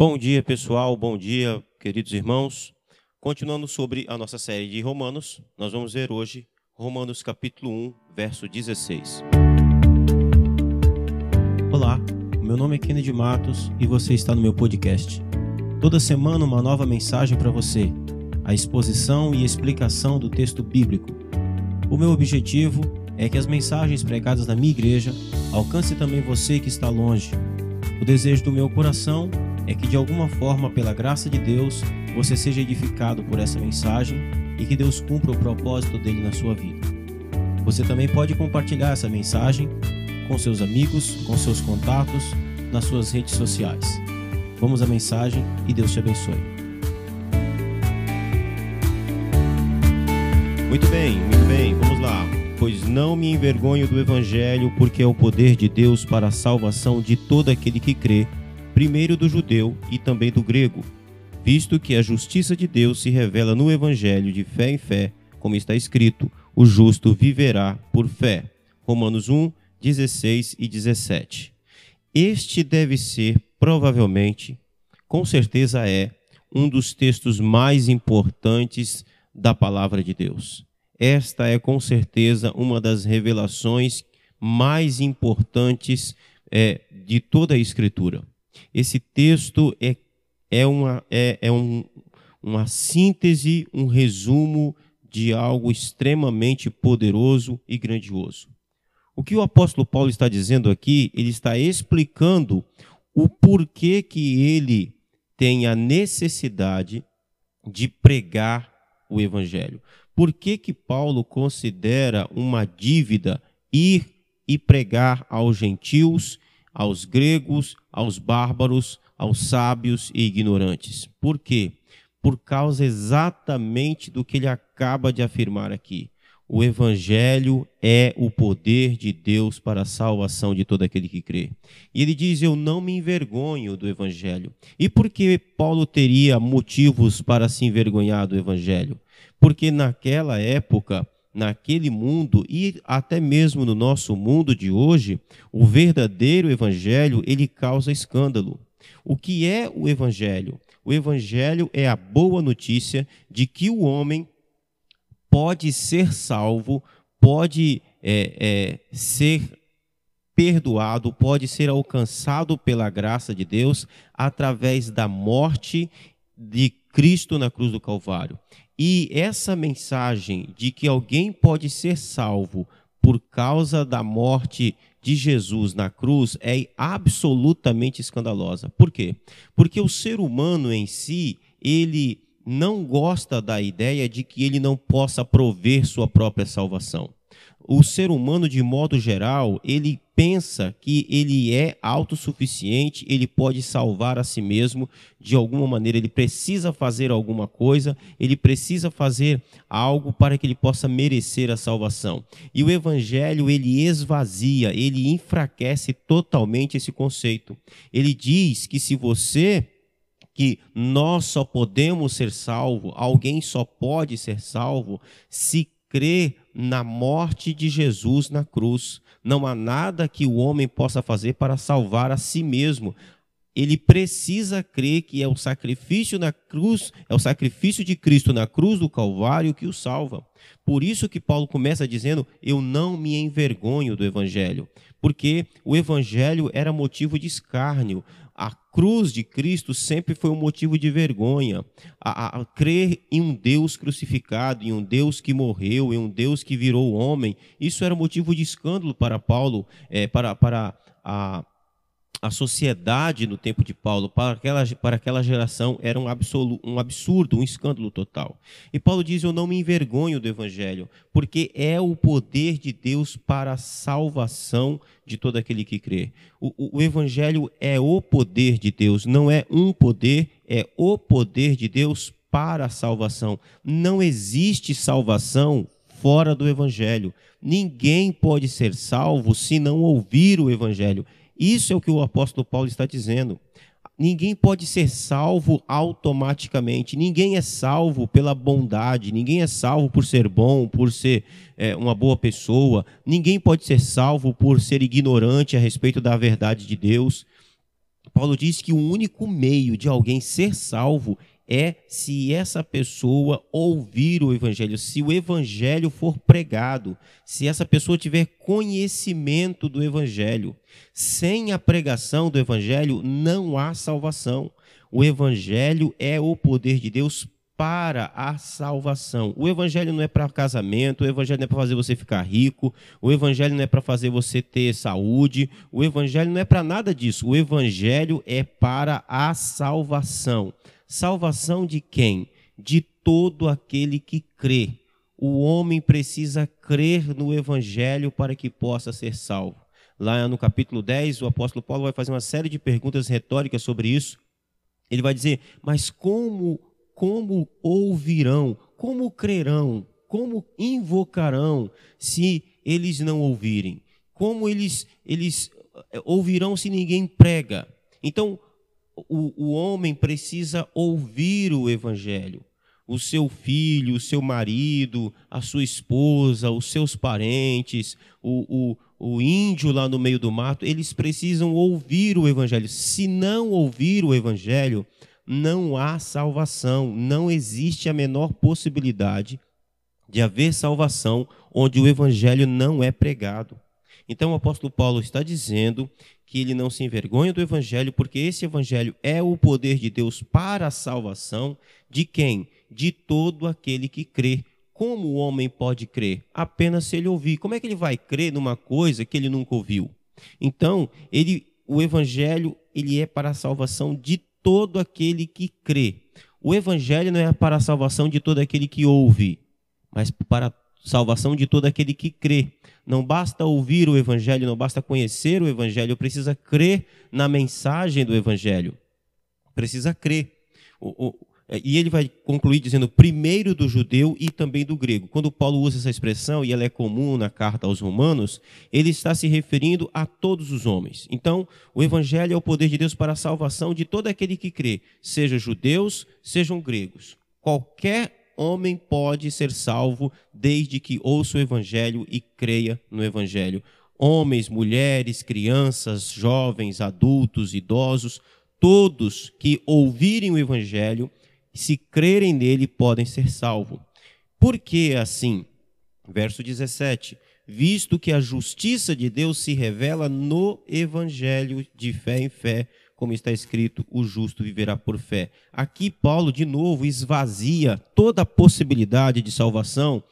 Bom dia, pessoal. Bom dia, queridos irmãos. Continuando sobre a nossa série de Romanos, nós vamos ver hoje Romanos capítulo 1, verso 16. Olá, meu nome é Kennedy Matos e você está no meu podcast. Toda semana uma nova mensagem para você, a exposição e explicação do texto bíblico. O meu objetivo é que as mensagens pregadas na minha igreja alcancem também você que está longe. O desejo do meu coração é que de alguma forma, pela graça de Deus, você seja edificado por essa mensagem e que Deus cumpra o propósito dele na sua vida. Você também pode compartilhar essa mensagem com seus amigos, com seus contatos, nas suas redes sociais. Vamos à mensagem e Deus te abençoe. Muito bem, muito bem, vamos lá. Pois não me envergonho do Evangelho, porque é o poder de Deus para a salvação de todo aquele que crê, primeiro do judeu e também do grego, visto que a justiça de Deus se revela no Evangelho de fé em fé, como está escrito: o justo viverá por fé. Romanos 1, 16 e 17. Este deve ser, provavelmente, com certeza é, um dos textos mais importantes da palavra de Deus. Esta é com certeza uma das revelações mais importantes é, de toda a Escritura. Esse texto é, é, uma, é, é um, uma síntese, um resumo de algo extremamente poderoso e grandioso. O que o apóstolo Paulo está dizendo aqui, ele está explicando o porquê que ele tem a necessidade de pregar o evangelho. Por que que Paulo considera uma dívida ir e pregar aos gentios, aos gregos, aos bárbaros, aos sábios e ignorantes? Por quê? Por causa exatamente do que ele acaba de afirmar aqui. O Evangelho é o poder de Deus para a salvação de todo aquele que crê. E ele diz: Eu não me envergonho do Evangelho. E por que Paulo teria motivos para se envergonhar do Evangelho? Porque naquela época, naquele mundo e até mesmo no nosso mundo de hoje, o verdadeiro Evangelho ele causa escândalo. O que é o Evangelho? O Evangelho é a boa notícia de que o homem pode ser salvo, pode é, é, ser perdoado, pode ser alcançado pela graça de Deus através da morte de Cristo na cruz do Calvário. E essa mensagem de que alguém pode ser salvo por causa da morte de Jesus na cruz é absolutamente escandalosa. Por quê? Porque o ser humano em si, ele não gosta da ideia de que ele não possa prover sua própria salvação. O ser humano, de modo geral, ele pensa que ele é autossuficiente, ele pode salvar a si mesmo de alguma maneira, ele precisa fazer alguma coisa, ele precisa fazer algo para que ele possa merecer a salvação. E o evangelho, ele esvazia, ele enfraquece totalmente esse conceito. Ele diz que se você que nós só podemos ser salvos, alguém só pode ser salvo se crê na morte de Jesus na cruz. Não há nada que o homem possa fazer para salvar a si mesmo. Ele precisa crer que é o sacrifício na cruz, é o sacrifício de Cristo na cruz do Calvário que o salva. Por isso que Paulo começa dizendo: Eu não me envergonho do evangelho, porque o evangelho era motivo de escárnio a cruz de Cristo sempre foi um motivo de vergonha. A, a, a, crer em um Deus crucificado, em um Deus que morreu, em um Deus que virou homem, isso era motivo de escândalo para Paulo, é, para, para a, a sociedade no tempo de Paulo, para aquela, para aquela geração, era um, absolu, um absurdo, um escândalo total. E Paulo diz: Eu não me envergonho do Evangelho, porque é o poder de Deus para a salvação de todo aquele que crê. O, o Evangelho é o poder de Deus, não é um poder, é o poder de Deus para a salvação. Não existe salvação fora do Evangelho. Ninguém pode ser salvo se não ouvir o Evangelho. Isso é o que o apóstolo Paulo está dizendo. Ninguém pode ser salvo automaticamente. Ninguém é salvo pela bondade. Ninguém é salvo por ser bom, por ser é, uma boa pessoa. Ninguém pode ser salvo por ser ignorante a respeito da verdade de Deus. Paulo diz que o único meio de alguém ser salvo é se essa pessoa ouvir o evangelho, se o evangelho for pregado, se essa pessoa tiver conhecimento do evangelho. Sem a pregação do evangelho não há salvação. O evangelho é o poder de Deus para a salvação. O evangelho não é para casamento, o evangelho não é para fazer você ficar rico, o evangelho não é para fazer você ter saúde, o evangelho não é para nada disso. O evangelho é para a salvação. Salvação de quem? De todo aquele que crê. O homem precisa crer no Evangelho para que possa ser salvo. Lá no capítulo 10, o apóstolo Paulo vai fazer uma série de perguntas retóricas sobre isso. Ele vai dizer: Mas como, como ouvirão? Como crerão? Como invocarão se eles não ouvirem? Como eles, eles eh, ouvirão se ninguém prega? Então, o, o homem precisa ouvir o evangelho. O seu filho, o seu marido, a sua esposa, os seus parentes, o, o, o índio lá no meio do mato, eles precisam ouvir o evangelho. Se não ouvir o evangelho, não há salvação, não existe a menor possibilidade de haver salvação onde o evangelho não é pregado. Então o apóstolo Paulo está dizendo que ele não se envergonha do evangelho, porque esse evangelho é o poder de Deus para a salvação de quem? De todo aquele que crê. Como o homem pode crer? Apenas se ele ouvir. Como é que ele vai crer numa coisa que ele nunca ouviu? Então, ele, o evangelho ele é para a salvação de todo aquele que crê. O evangelho não é para a salvação de todo aquele que ouve, mas para salvação de todo aquele que crê. Não basta ouvir o Evangelho, não basta conhecer o Evangelho, precisa crer na mensagem do Evangelho. Precisa crer. O, o, e ele vai concluir dizendo primeiro do judeu e também do grego. Quando Paulo usa essa expressão, e ela é comum na carta aos Romanos, ele está se referindo a todos os homens. Então, o evangelho é o poder de Deus para a salvação de todo aquele que crê, seja judeus, sejam gregos. Qualquer homem pode ser salvo desde que ouça o Evangelho e creia no Evangelho. Homens, mulheres, crianças, jovens, adultos, idosos, todos que ouvirem o Evangelho, se crerem nele, podem ser salvos. Por que assim? Verso 17: Visto que a justiça de Deus se revela no Evangelho de fé em fé como está escrito, o justo viverá por fé. Aqui Paulo, de novo, esvazia toda a possibilidade de salvação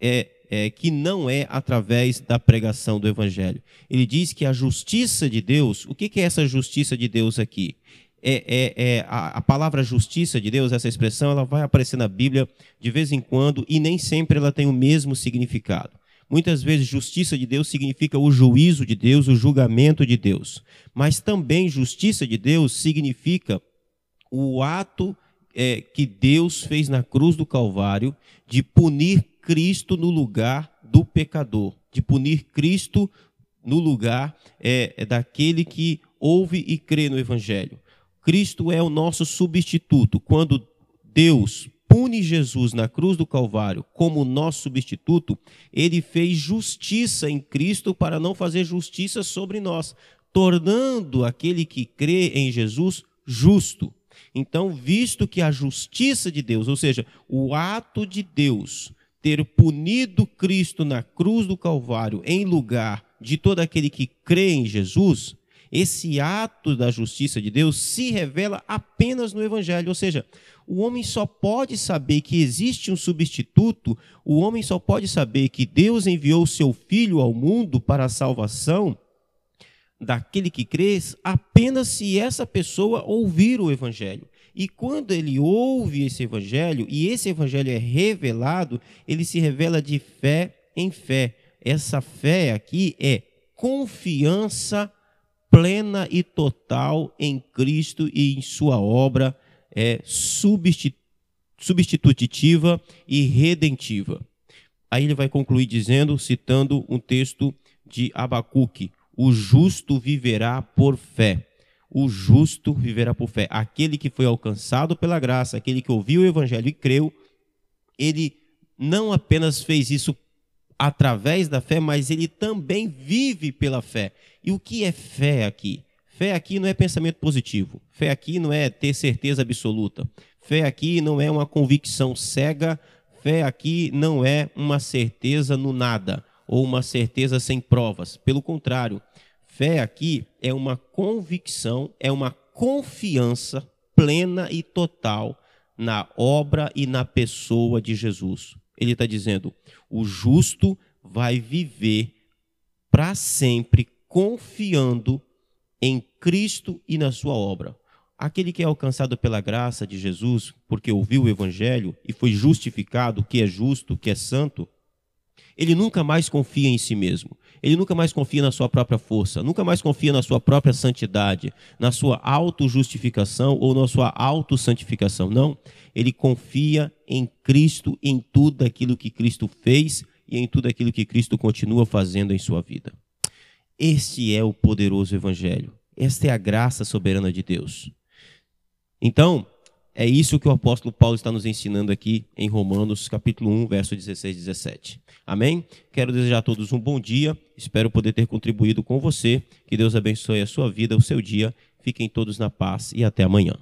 é, é, que não é através da pregação do Evangelho. Ele diz que a justiça de Deus, o que, é essa justiça de Deus aqui? É, é, é a, a, palavra justiça de Deus, essa expressão, ela vai aparecer na Bíblia de vez em quando e nem sempre ela tem o mesmo significado. Muitas vezes, justiça de Deus significa o juízo de Deus, o julgamento de Deus. Mas também, justiça de Deus significa o ato é, que Deus fez na cruz do Calvário de punir Cristo no lugar do pecador, de punir Cristo no lugar é, é daquele que ouve e crê no Evangelho. Cristo é o nosso substituto. Quando Deus pune Jesus na cruz do Calvário como nosso substituto, ele fez justiça em Cristo para não fazer justiça sobre nós, tornando aquele que crê em Jesus justo. Então, visto que a justiça de Deus, ou seja, o ato de Deus ter punido Cristo na cruz do Calvário em lugar de todo aquele que crê em Jesus, esse ato da justiça de Deus se revela apenas no Evangelho. Ou seja, o homem só pode saber que existe um substituto, o homem só pode saber que Deus enviou seu Filho ao mundo para a salvação daquele que crê, apenas se essa pessoa ouvir o Evangelho. E quando ele ouve esse Evangelho, e esse Evangelho é revelado, ele se revela de fé em fé. Essa fé aqui é confiança plena e total em Cristo e em sua obra é, substitutiva e redentiva. Aí ele vai concluir dizendo, citando um texto de Abacuque: O justo viverá por fé. O justo viverá por fé. Aquele que foi alcançado pela graça, aquele que ouviu o evangelho e creu, ele não apenas fez isso através da fé, mas ele também vive pela fé. E o que é fé aqui? Fé aqui não é pensamento positivo. Fé aqui não é ter certeza absoluta. Fé aqui não é uma convicção cega. Fé aqui não é uma certeza no nada ou uma certeza sem provas. Pelo contrário, fé aqui é uma convicção, é uma confiança plena e total na obra e na pessoa de Jesus. Ele está dizendo: o justo vai viver para sempre confiando em Cristo e na sua obra. Aquele que é alcançado pela graça de Jesus, porque ouviu o Evangelho e foi justificado, que é justo, que é santo, ele nunca mais confia em si mesmo. Ele nunca mais confia na sua própria força, nunca mais confia na sua própria santidade, na sua auto-justificação ou na sua auto-santificação. Não. Ele confia em Cristo, em tudo aquilo que Cristo fez e em tudo aquilo que Cristo continua fazendo em sua vida. Este é o poderoso Evangelho. Esta é a graça soberana de Deus. Então, é isso que o apóstolo Paulo está nos ensinando aqui em Romanos, capítulo 1, verso 16 e 17. Amém? Quero desejar a todos um bom dia. Espero poder ter contribuído com você. Que Deus abençoe a sua vida, o seu dia. Fiquem todos na paz e até amanhã.